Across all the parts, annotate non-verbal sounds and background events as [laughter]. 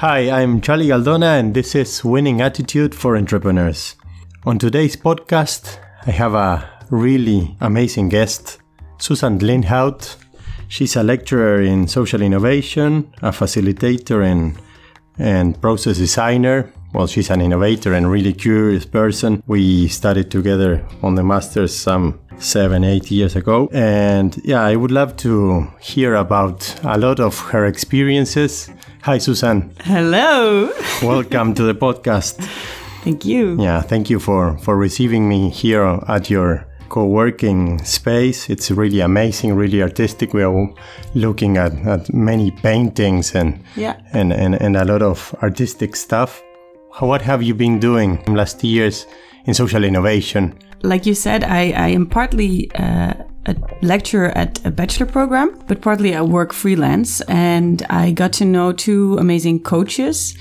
Hi, I'm Charlie Galdona, and this is Winning Attitude for Entrepreneurs. On today's podcast, I have a really amazing guest, Susan Lindhout. She's a lecturer in social innovation, a facilitator and, and process designer. Well, she's an innovator and really curious person. We studied together on the master's some seven, eight years ago. And yeah, I would love to hear about a lot of her experiences Hi, Susan. Hello. [laughs] Welcome to the podcast. Thank you. Yeah, thank you for, for receiving me here at your co-working space. It's really amazing, really artistic. We are looking at, at many paintings and, yeah. and, and, and a lot of artistic stuff. What have you been doing in last years in social innovation? Like you said, I, I am partly uh, a lecturer at a bachelor program, but partly I work freelance and I got to know two amazing coaches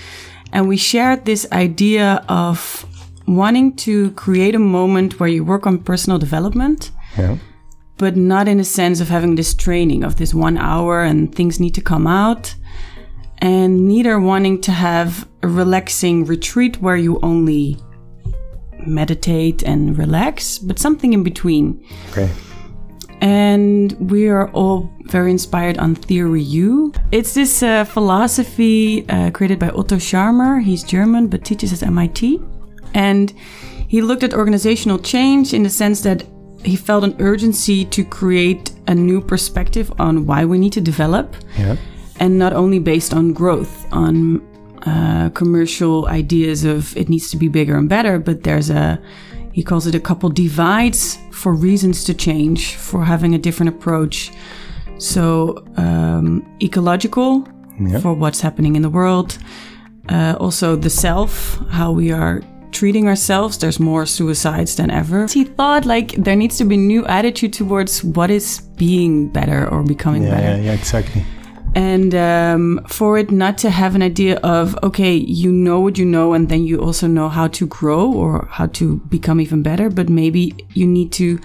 and we shared this idea of wanting to create a moment where you work on personal development. Yeah. But not in a sense of having this training of this one hour and things need to come out. And neither wanting to have a relaxing retreat where you only meditate and relax, but something in between. Okay and we are all very inspired on Theory U. It's this uh, philosophy uh, created by Otto Scharmer. He's German but teaches at MIT. And he looked at organizational change in the sense that he felt an urgency to create a new perspective on why we need to develop. Yeah. And not only based on growth, on uh, commercial ideas of it needs to be bigger and better, but there's a he calls it a couple divides for reasons to change, for having a different approach. So, um, ecological yeah. for what's happening in the world. Uh, also, the self, how we are treating ourselves. There's more suicides than ever. He thought like there needs to be new attitude towards what is being better or becoming yeah, better. Yeah, yeah, exactly and um, for it not to have an idea of okay you know what you know and then you also know how to grow or how to become even better but maybe you need to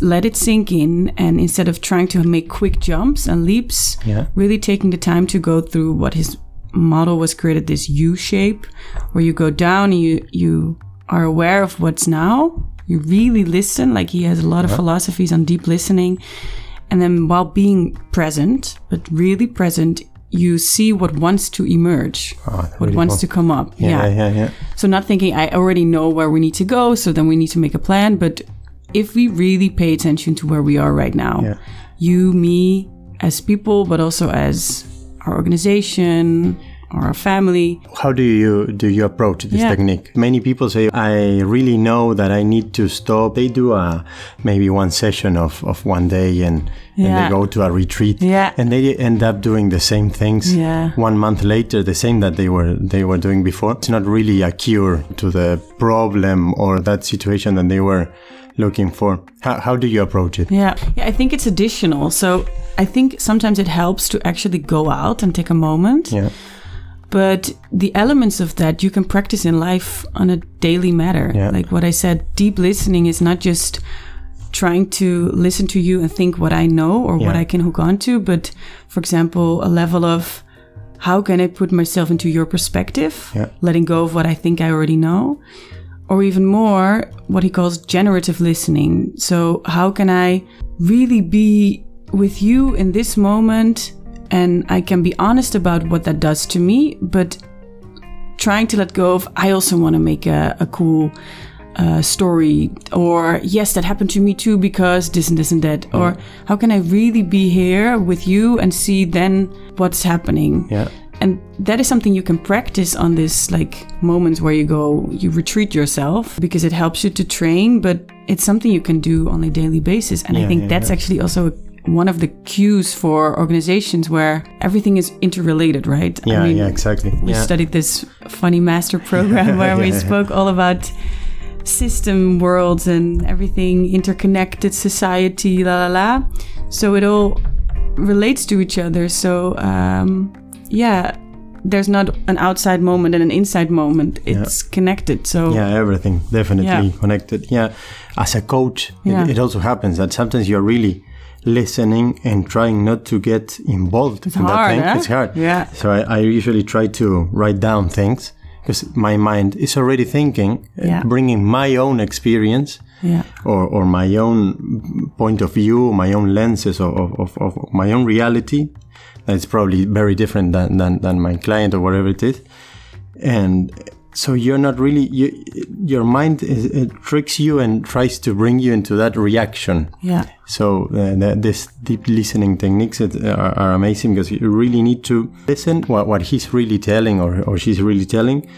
let it sink in and instead of trying to make quick jumps and leaps yeah. really taking the time to go through what his model was created this u shape where you go down and you you are aware of what's now you really listen like he has a lot of yeah. philosophies on deep listening and then while being present, but really present, you see what wants to emerge, oh, what really wants cool. to come up. Yeah, yeah, yeah, yeah. So not thinking I already know where we need to go, so then we need to make a plan. But if we really pay attention to where we are right now, yeah. you, me, as people, but also as our organization, or a family. How do you do you approach this yeah. technique? Many people say I really know that I need to stop. They do a maybe one session of, of one day and, yeah. and they go to a retreat yeah. and they end up doing the same things yeah. one month later, the same that they were they were doing before. It's not really a cure to the problem or that situation that they were looking for. How, how do you approach it? Yeah. yeah, I think it's additional. So I think sometimes it helps to actually go out and take a moment. Yeah but the elements of that you can practice in life on a daily matter. Yeah. Like what I said, deep listening is not just trying to listen to you and think what I know or yeah. what I can hook onto, but for example, a level of how can I put myself into your perspective, yeah. letting go of what I think I already know, or even more, what he calls generative listening. So, how can I really be with you in this moment and I can be honest about what that does to me, but trying to let go of, I also want to make a, a cool uh, story, or yes, that happened to me too because this and this and that, yeah. or how can I really be here with you and see then what's happening? Yeah. And that is something you can practice on this like moments where you go, you retreat yourself because it helps you to train, but it's something you can do on a daily basis. And yeah, I think yeah, that's actually also a one of the cues for organizations where everything is interrelated, right? Yeah, I mean, yeah, exactly. We yeah. studied this funny master program [laughs] where we spoke all about system worlds and everything interconnected society, la la la. So it all relates to each other. So um, yeah, there's not an outside moment and an inside moment. It's connected. So yeah everything definitely Yeah. connected yeah as a coach Yeah. it, it also happens that sometimes you're really listening and trying not to get involved in that thing huh? it's hard Yeah. so I, I usually try to write down things because my mind is already thinking uh, Yeah. bringing my own experience yeah, or, or my own point of view, my own lenses of, of, of, of my own reality. That's probably very different than, than, than my client or whatever it is. And so you're not really, you, your mind is, it tricks you and tries to bring you into that reaction. yeah, So uh, the, this deep listening techniques are, are amazing because you really need to listen what, what he's really telling or, or she's really telling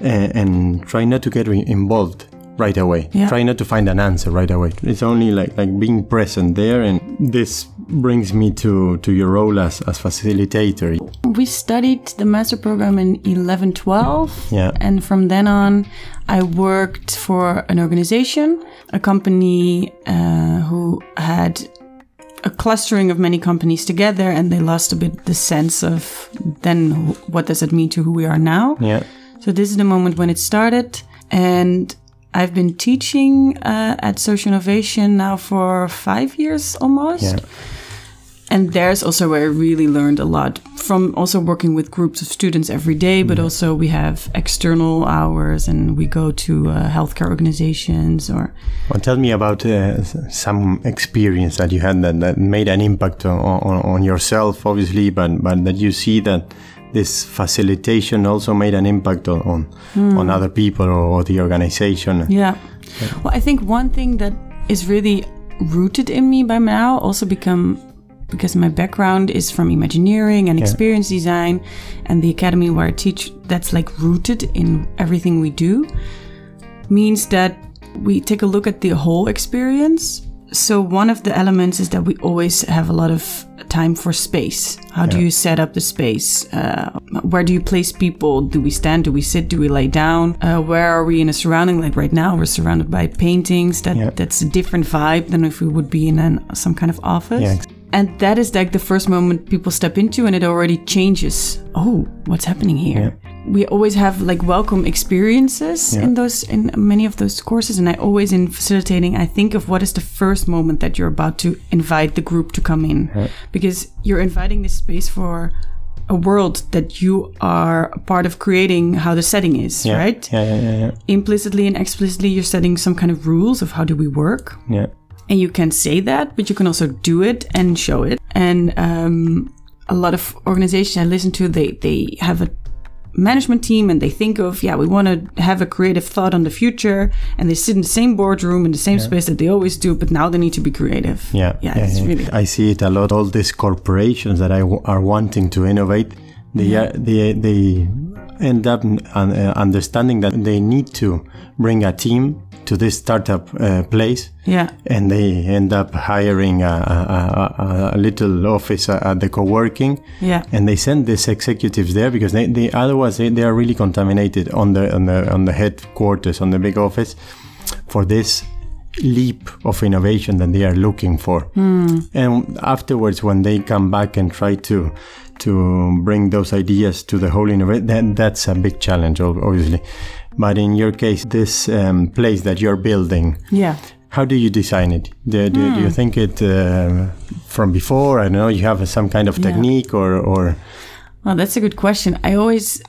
and, and try not to get re- involved right away. Yeah. Try not to find an answer right away. It's only like, like being present there and this brings me to, to your role as, as facilitator. We studied the master program in 11 12. Yeah. And from then on, I worked for an organization, a company uh, who had a clustering of many companies together, and they lost a bit the sense of then what does it mean to who we are now. Yeah. So this is the moment when it started, and I've been teaching uh, at Social Innovation now for five years almost. Yeah. And there's also where I really learned a lot from also working with groups of students every day, but also we have external hours and we go to uh, healthcare organizations or Well, tell me about uh, some experience that you had that, that made an impact on, on, on yourself, obviously, but, but that you see that this facilitation also made an impact on, on, on other people or, or the organization. Yeah. Well, I think one thing that is really rooted in me by now also become because my background is from Imagineering and experience design and the academy where I teach that's like rooted in everything we do means that we take a look at the whole experience. So one of the elements is that we always have a lot of time for space. How do you set up the space? Uh, where do you place people? Do we stand? Do we sit? Do we lay down? Uh, where are we in a surrounding? Like right now, we're surrounded by paintings. That Yeah. that's a different vibe than if we would be in an, some kind of office. Yeah. And that is like the first moment people step into, and it already changes. Oh, what's happening here? We always have like welcome experiences in those in many of those courses, and I always in facilitating, I think of what is the first moment that you're about to invite the group to come in, because you're inviting this space for a world that you are a part of creating how the setting is, Yeah. right? Yeah, yeah, yeah, yeah. Implicitly and explicitly, you're setting some kind of rules of how do we work. yeah. And you can say that, but you can also do it and show it. And um, a lot of organizations I listen to, they they have a management team and they think of, yeah, we want to have a creative thought on the future, and they sit in the same boardroom in the same space that they always do, but now they need to be creative. Yeah, yeah, it's really I see it a lot. All these corporations that I w- are wanting to innovate, they are, they they end up un- uh, understanding that they need to bring a team to this startup uh, place, yeah, and they end up hiring a, a, a, a little office at the co-working, yeah, and they send these executives there because they, they otherwise they, they are really contaminated on the on the on the headquarters on the big office for this leap of innovation that they are looking for. And afterwards when they come back and try to to bring those ideas to the whole innovation that, that's a big challenge ob- obviously but in your case this um, place that you're building yeah. how do you design it? Do, do, do you think it uh, from before? I don't know. You have some kind of Yeah. technique, or or Well, that's a good question. I always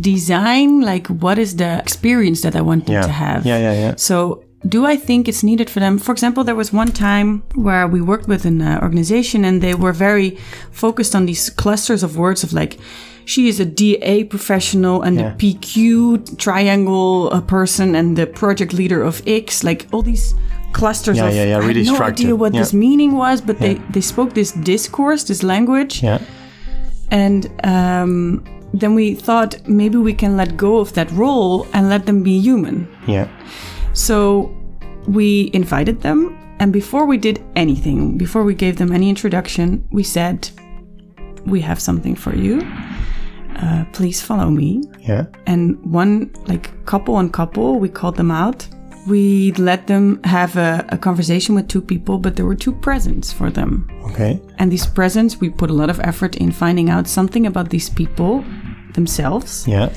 design like what is the experience that I want them yeah, to have. yeah, yeah, yeah. So, do I think it's needed for them? For example, there was one time where we worked with an uh, organization and they were very focused on these clusters of words of like, she is a DA professional and Yeah. the PQ triangle uh, person and the project leader of X, like all these clusters Yeah, of yeah, yeah, I really had no structured. idea what Yeah. this meaning was, but they, they spoke this discourse, this language. Yeah, And um, then we thought maybe we can let go of that role and let them be human. yeah, So we invited them, and before we did anything, before we gave them any introduction, we said, We have something for you. Uh, please follow me. yeah, And one, like couple on couple, we called them out. We let them have a, a conversation with two people, but there were two presents for them. okay, And these presents, we put a lot of effort in finding out something about these people themselves Yeah.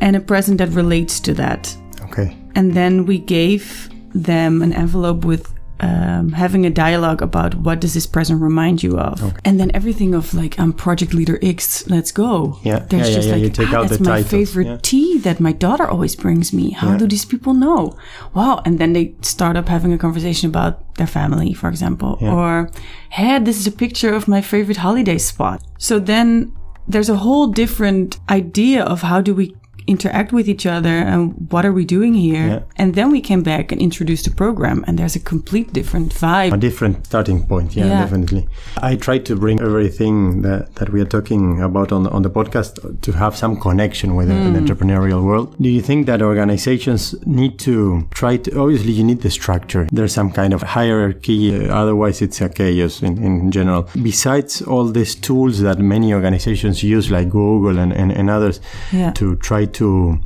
and a present that relates to that. Okay. And then we gave them an envelope with um, having a dialogue about what does this present remind you of, and then everything of like I'm project leader X, let's go. Yeah, there's yeah, yeah, just yeah, like you take "Ah, that's my titles, favorite yeah. tea that my daughter always brings me. How do these people know? Wow, and then they start up having a conversation about their family, for example, or hey, this is a picture of my favorite holiday spot. So then there's a whole different idea of how do we interact with each other and what are we doing here Yeah. and then we came back and introduced the program and there's a complete different vibe a different starting point yeah, Yeah. definitely i try to bring everything that, that we are talking about on, on the podcast to have some connection with the Hmm. entrepreneurial world do you think that organizations need to try to obviously you need the structure there's some kind of hierarchy uh, otherwise it's a chaos in, in general besides all these tools that many organizations use like google and, and, and others Yeah. to try to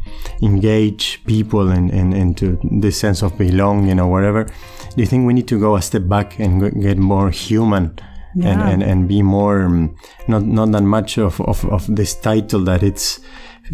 engage people and, and, into this sense of belonging or whatever do you think we need to go a step back and get more human and, Yeah. and, and be more um, not not that much of, of, of this title that it's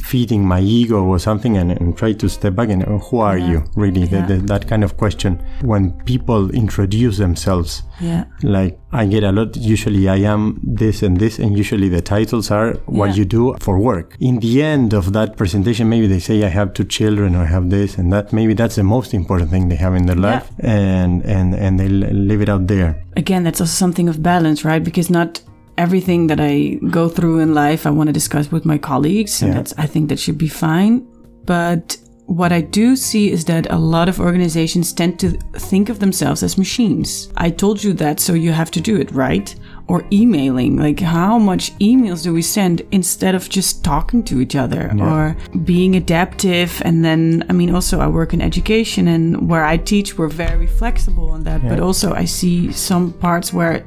feeding my ego or something and, and try to step back and uh, who are Yeah. you really Yeah. the- that kind of question when people introduce themselves yeah like I get a lot. Usually, I am this and this, and usually the titles are what Yeah. you do for work. In the end of that presentation, maybe they say I have two children or I have this and that. Maybe that's the most important thing they have in their life, and and and they leave it out there. again that's also something of balance right because not everything that i go through in life i want to discuss with my colleagues and Yeah. that's i think that should be fine. But what i do see is that a lot of organizations tend to think of themselves as machines. I told you that so you have to do it right? Or emailing like how much emails do we send instead of just talking to each other or being adaptive? And then i mean also i work in education and where i teach we're very flexible on that but also i see some parts where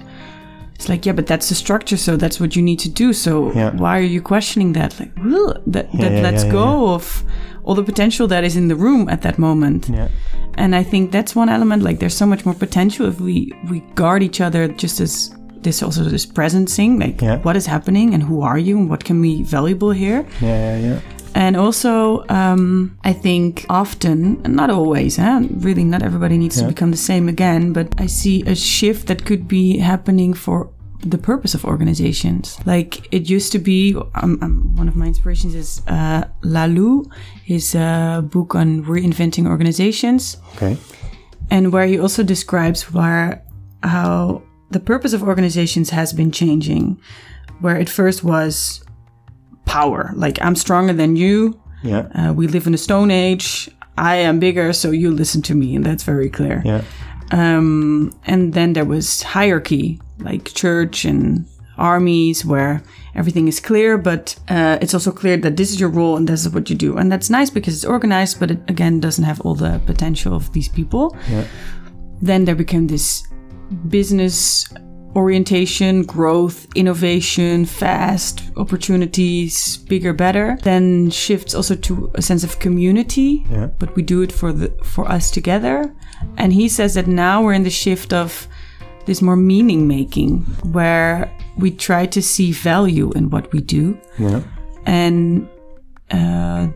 it's like yeah but that's the structure so that's what you need to do so Yeah. why are you questioning that like "Ugh," that, that yeah, lets go of all the potential that is in the room at that moment Yeah, and i think that's one element like there's so much more potential if we we guard each other just as this also this presencing like Yeah. what is happening and who are you and what can be valuable here yeah, yeah, yeah. And also, um, I think often, not always, huh? really, not everybody needs to become the same again, but I see a shift that could be happening for the purpose of organizations. Like it used to be, um, um, one of my inspirations is uh, Laloux, his uh, book on reinventing organizations Okay. and where he also describes where how the purpose of organizations has been changing where it first was power. Like i'm stronger than you. Yeah, uh, we live in a stone age. I am bigger so you listen to me and that's very clear. Yeah, um, and then there was hierarchy like church and armies where everything is clear but uh, it's also clear that this is your role and this is what you do. And that's nice because it's organized but it again doesn't have all the potential of these people. Yeah. then there became this business orientation growth innovation fast opportunities bigger better then shifts also to a sense of community. Yeah. but we do it for the for us together. And he says that now we're in the shift of this more meaning making where we try to see value in what we do. Yeah, and uh,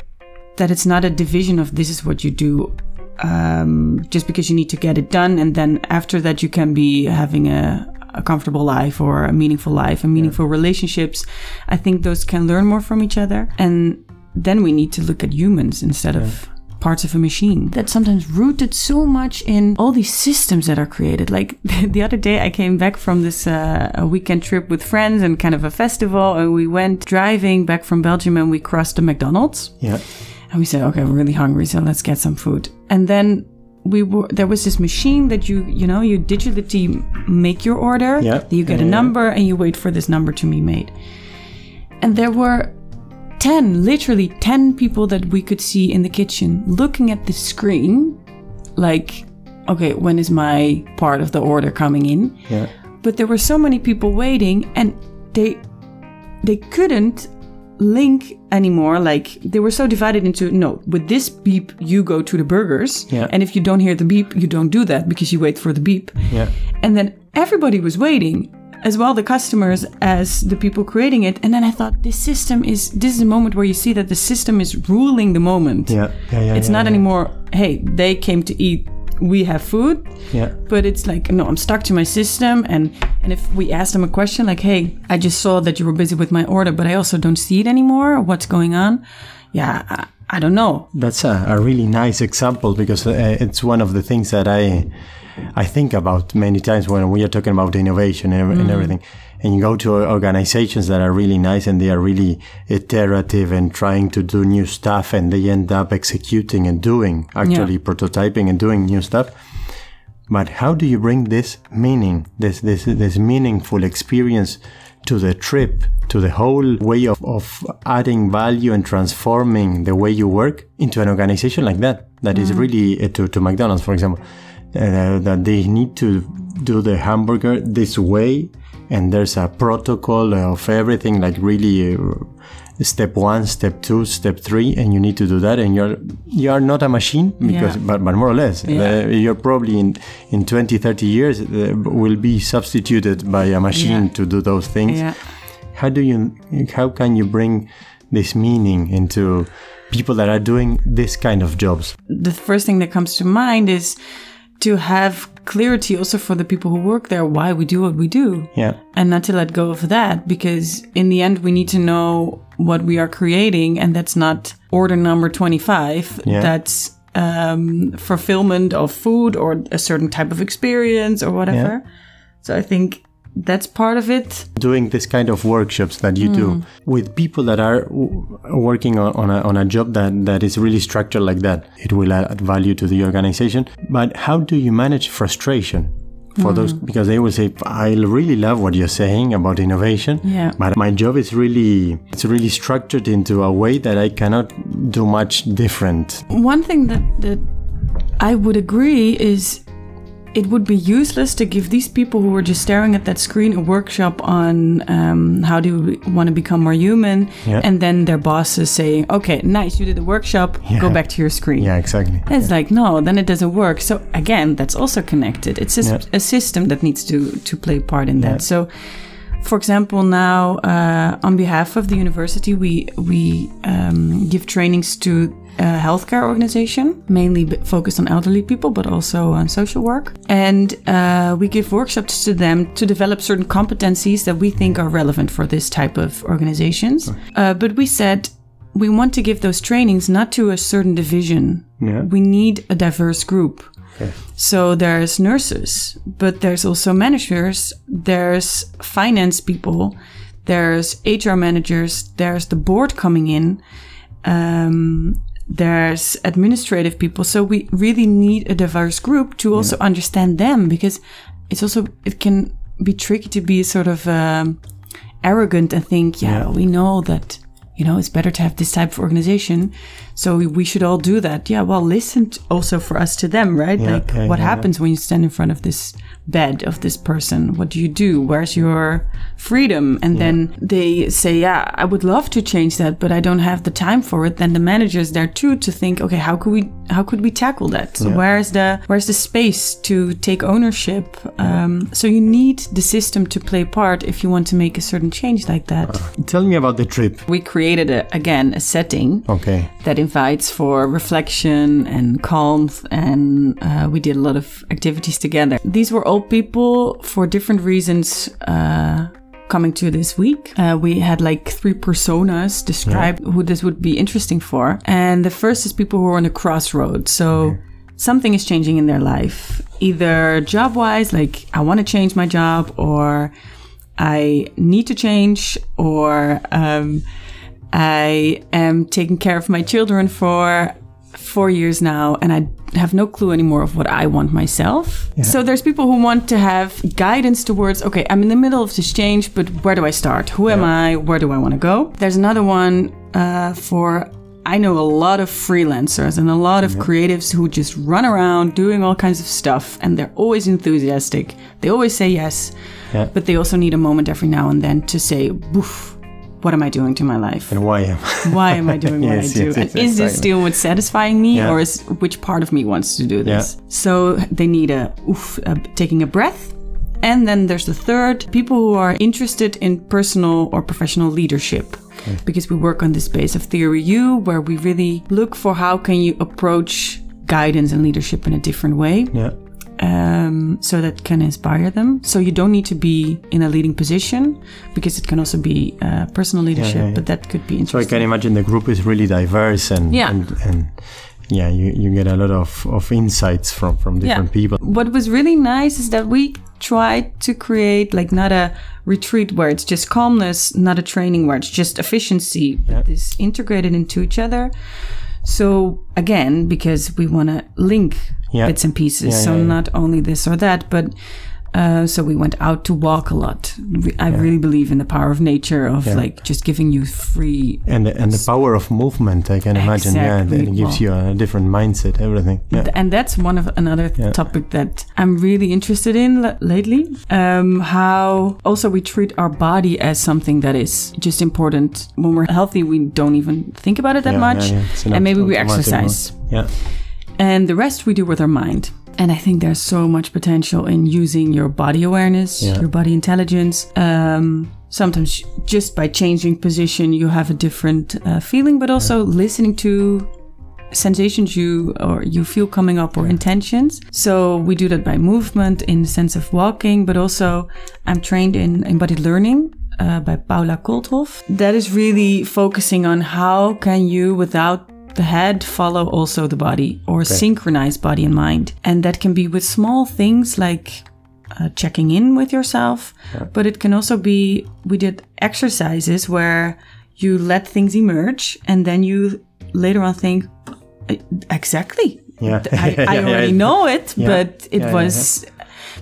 that it's not a division of this is what you do um, just because you need to get it done and then after that you can be having a, a comfortable life or a meaningful life and meaningful relationships. I think those can learn more from each other. And then we need to look at humans instead of parts of a machine. That's sometimes rooted so much in all these systems that are created. Like [laughs] the other day i came back from this uh, a weekend trip with friends and kind of a festival and we went driving back from belgium and we crossed the mcdonald's. Yeah, and we said, okay, we're really hungry, so let's get some food. And then we were there was this machine that you you know you digitally make your order. Yeah. You get Yeah, a yeah. number and you wait for this number to be made. And there were 10, literally 10 people that we could see in the kitchen looking at the screen like, okay, when is my part of the order coming in? yeah, but there were so many people waiting and they they couldn't link anymore like they were so divided into no with this beep you go to the burgers Yeah. and if you don't hear the beep you don't do that because you wait for the beep yeah, and then everybody was waiting as well the customers as the people creating it. And then I thought this system is this is a moment where you see that the system is ruling the moment. Yeah, yeah, yeah. It's yeah, not anymore, hey, they came to eat, we have food. Yeah. But it's like, no, I'm stuck to my system. And, and if we ask them a question like, hey, I just saw that you were busy with my order, but I also don't see it anymore. What's going on? Yeah, I, I don't know. That's a, a really nice example because uh, it's one of the things that I I think about many times when we are talking about innovation and, and everything. And you go to organizations that are really nice and they are really iterative and trying to do new stuff and they end up executing and doing, actually prototyping and doing new stuff. But how do you bring this meaning, this, this, this meaningful experience to the trip, to the whole way of, of adding value and transforming the way you work into an organization like that? That is really uh, to, to McDonald's, for example, uh, that they need to do the hamburger this way. And there's a protocol of everything, like really uh, step one, step two, step three, and you need to do that. And you're you are not a machine because, Yeah. but, but more or less, Yeah. uh, you're probably in in 20, 30 years uh, will be substituted by a machine Yeah. to do those things. How do you? How can you bring this meaning into people that are doing this kind of jobs? the first thing that comes to mind is to have clarity also for the people who work there why we do what we do Yeah. and not to let go of that because in the end we need to know what we are creating and that's not order number 25 Yeah. that's um, fulfillment of food or a certain type of experience or whatever so i think that's part of it doing this kind of workshops that you do hmm. with people that are w- working on, on, a, on a job that, that is really structured like that. It will add value to the organization. But how do you manage frustration for hmm. those? Because they will say, I really love what you're saying about innovation. Yeah. But my job is really, it's really structured into a way that I cannot do much different. One thing that, that I would agree is it would be useless to give these people who are just staring at that screen a workshop on um, how do we want to become more human, Yeah. and then their boss is saying, "Okay, nice, you did the workshop. Go back to your screen." Yeah, exactly. And It's like no, then it doesn't work. So again, that's also connected. It's a, Yeah. a system that needs to to play a part in Yeah. that. So, for example, now uh, on behalf of the university, we we um, give trainings to a healthcare organization, mainly focused on elderly people, but also on social work. And uh, we give workshops to them to develop certain competencies that we think are relevant for this type of organizations. Uh, but we said we want to give those trainings not to a certain division. Yeah. We need a diverse group. Okay. So there's nurses, but there's also managers, there's finance people, there's HR managers, there's the board coming in, um, there's administrative people. So we really need a diverse group to also understand them because it's also, it can be tricky to be sort of um, arrogant and think, yeah, Yeah. we know that. You know, it's better to have this type of organization. So we- should all do that. Yeah, well, listen also for us to them, right? Yeah, like, yeah, what yeah, happens when you stand in front of this bed of this person? What do you do? Where's your freedom? And then they say, yeah, I would love to change that, but I don't have the time for it. Then the manager is there too to think, okay, how could we, how could we tackle that? So where's the, where's the space to take ownership? Um, so you need the system to play part if you want to make a certain change like that. Tell me about the trip. We created a, again a setting Okay. that invites for reflection and calm, and uh, we did a lot of activities together. These were all people for different reasons. Uh, Coming to this week, uh, we had like three personas described who this would be interesting for. And the first is people who are on a crossroad. So something is changing in their life, either job wise, like I want to change my job, or I need to change, or um, I am taking care of my children for four years now, and I have no clue anymore of what I want myself. So there's people who want to have guidance towards, okay, I'm in the middle of this change, but where do I start? Who am I? Where do I want to go? There's another one uh, for. I know a lot of freelancers and a lot of creatives who just run around doing all kinds of stuff and they're always enthusiastic. They always say yes, Yeah. but they also need a moment every now and then to say, Boof, what am I doing to my life? And why am Why am I doing what [laughs] Yes, I do? yes, and yes, is this still what's satisfying me, Yeah. or is which part of me wants to do this? So they need a oof, uh, taking a breath, And then there's the third people who are interested in personal or professional leadership. Because we work on this base of theory U, where we really look for how can you approach guidance and leadership in a different way Yeah. Um, so that can inspire them. So you don't need to be in a leading position because it can also be uh, personal leadership, yeah, yeah. but that could be interesting. So I can imagine the group is really diverse and Yeah. and, and yeah, you, you get a lot of, of insights from, from different people. What was really nice is that we tried to create like not a retreat where it's just calmness, not a training where it's just efficiency, but this integrated into each other. So again, because we want to link Yeah. bits and pieces, Yeah, so not only this or that, but uh, so we went out to walk a lot. Re- I really believe in the power of nature, of like just giving you free And the, and the power of movement, I can imagine. Yeah, Exactly. it gives you a different mindset, everything. Yeah. and that's one of another topic that I'm really interested in l- lately. Um, how also we treat our body as something that is just important. When we're healthy, we don't even think about it that Yeah, much, yeah, yeah. And maybe we exercise. Yeah. and the rest we do with our mind. And I think there's so much potential in using your body awareness, Yeah. your body intelligence. Um, sometimes just by changing position, you have a different uh, feeling, but also listening to sensations you or you feel coming up or intentions. So we do that by movement in the sense of walking, but also I'm trained in embodied learning. Uh, by Paula Kolthoff. That is really focusing on how can you, without the head, follow also the body or synchronize body and mind. And that can be with small things like uh, checking in with yourself, but it can also be we did exercises where you let things emerge and then you later on think "Uh, exactly Yeah. I, [laughs] I Yeah, yeah, already yeah. know it Yeah. but it Yeah, yeah, was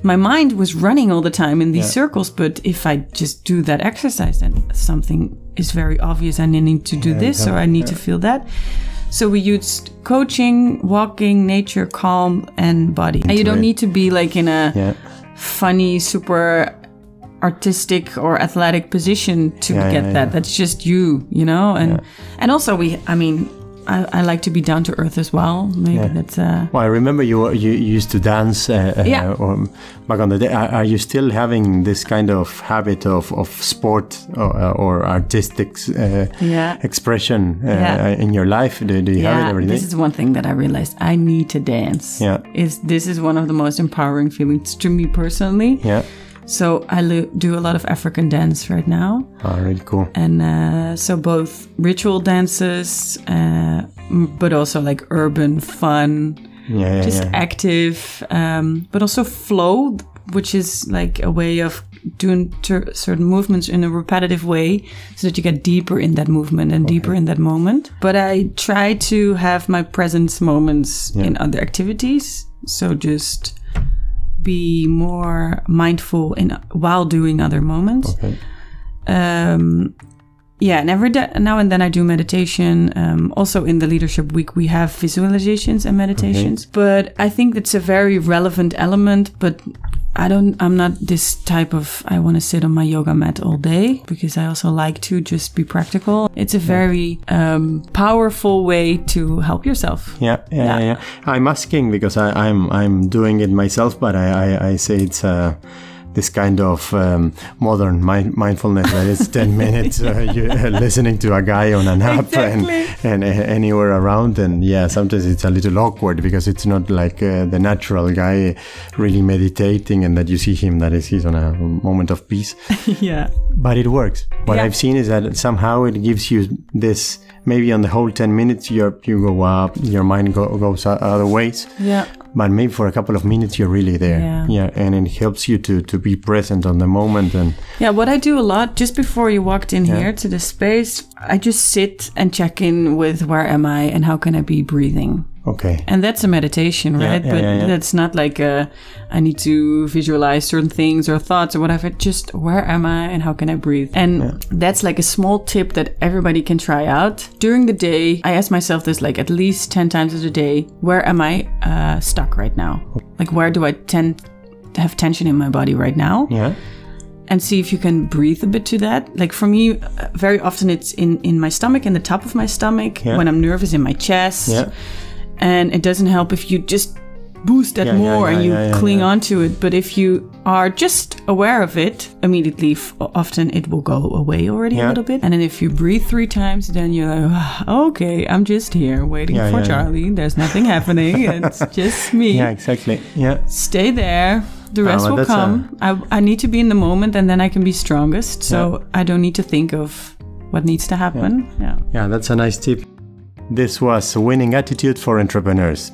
my mind was running all the time in these circles but if i just do that exercise then something is very obvious i need to do this or i need to feel that so we used coaching walking nature calm and body. And you don't need to be like in a Yeah. funny super artistic or athletic position to Yeah, get yeah, that. that's just you you know? And and also we i mean I, I like to be down to earth as well maybe Yeah. that's uh Well, I remember you were- you used to dance. Uh, uh, Yeah. or back on the day. Are, are you still having this kind of habit of, of sport or, uh, or artistic uh, Yeah. expression uh, Yeah. in your life? Do, do you have it every day? this is one thing that I realized I need to dance. Yeah. is this is one of the most empowering feelings to me personally. yeah. So I do a lot of African dance right now, Oh, really cool. and uh, so both ritual dances, uh, but also like urban fun, Yeah, yeah, just yeah. active, um, but also flow, which is like a way of doing certain movements in a repetitive way so that you get deeper in that movement and deeper in that moment. But I try to have my presence moments in other activities. So just be more mindful in while doing other moments. Okay. Um, yeah, and every now and then I do meditation. Um, also in the leadership week, we have visualizations and meditations. But I think it's a very relevant element. But I don't. I'm not this type of. I want to sit on my yoga mat all day because I also like to just be practical. It's a very um, powerful way to help yourself. Yeah, yeah, yeah. Yeah. yeah. I'm asking because I, I'm I'm doing it myself, but I I, I say it's uh, this kind of um, modern mind, mindfulness that is ten [laughs] minutes uh, you, uh, listening to a guy on an app Exactly. and, and uh, anywhere around, and yeah, sometimes it's a little awkward because it's not like uh, the natural guy really meditating, and that you see him that is he's on a moment of peace [laughs] yeah. but it works. What Yeah. I've seen is that somehow it gives you this. Maybe on the whole ten minutes, you you go up, your mind go, goes other ways. Yeah. But maybe for a couple of minutes, you're really there. Yeah. and it helps you to to be present on the moment. And Yeah, what I do a lot just before you walked in here to the space, I just sit and check in with where am I and how can I be breathing. Okay, And that's a meditation, right? yeah, but yeah, yeah. that's not like a, I need to visualize certain things or thoughts or whatever. Just where am I and how can I breathe? And that's like a small tip that everybody can try out. During the day, I ask myself this like at least 10 times a day where am I uh, stuck right now? Like, where do I tend to have tension in my body right now? yeah, and see if you can breathe a bit to that. Like for me, uh, very often it's in in my stomach, in the top of my stomach. Yeah. When I'm nervous, in my chest. yeah, And it doesn't help if you just boost that Yeah, yeah, more yeah, and you yeah, yeah, cling yeah. onto it. But if you are just aware of it immediately, f- often it will go away already a little bit. And then if you breathe three times, then you're like, "Ah, okay, I'm just here waiting Yeah, for yeah, yeah. Charlie. There's nothing happening. [laughs] It's just me. Yeah, exactly. Yeah. Stay there. The rest well, will come. I, I need to be in the moment and then I can be strongest. So I don't need to think of what needs to happen. Yeah. Yeah, that's a nice tip. This was a Winning Attitude for Entrepreneurs.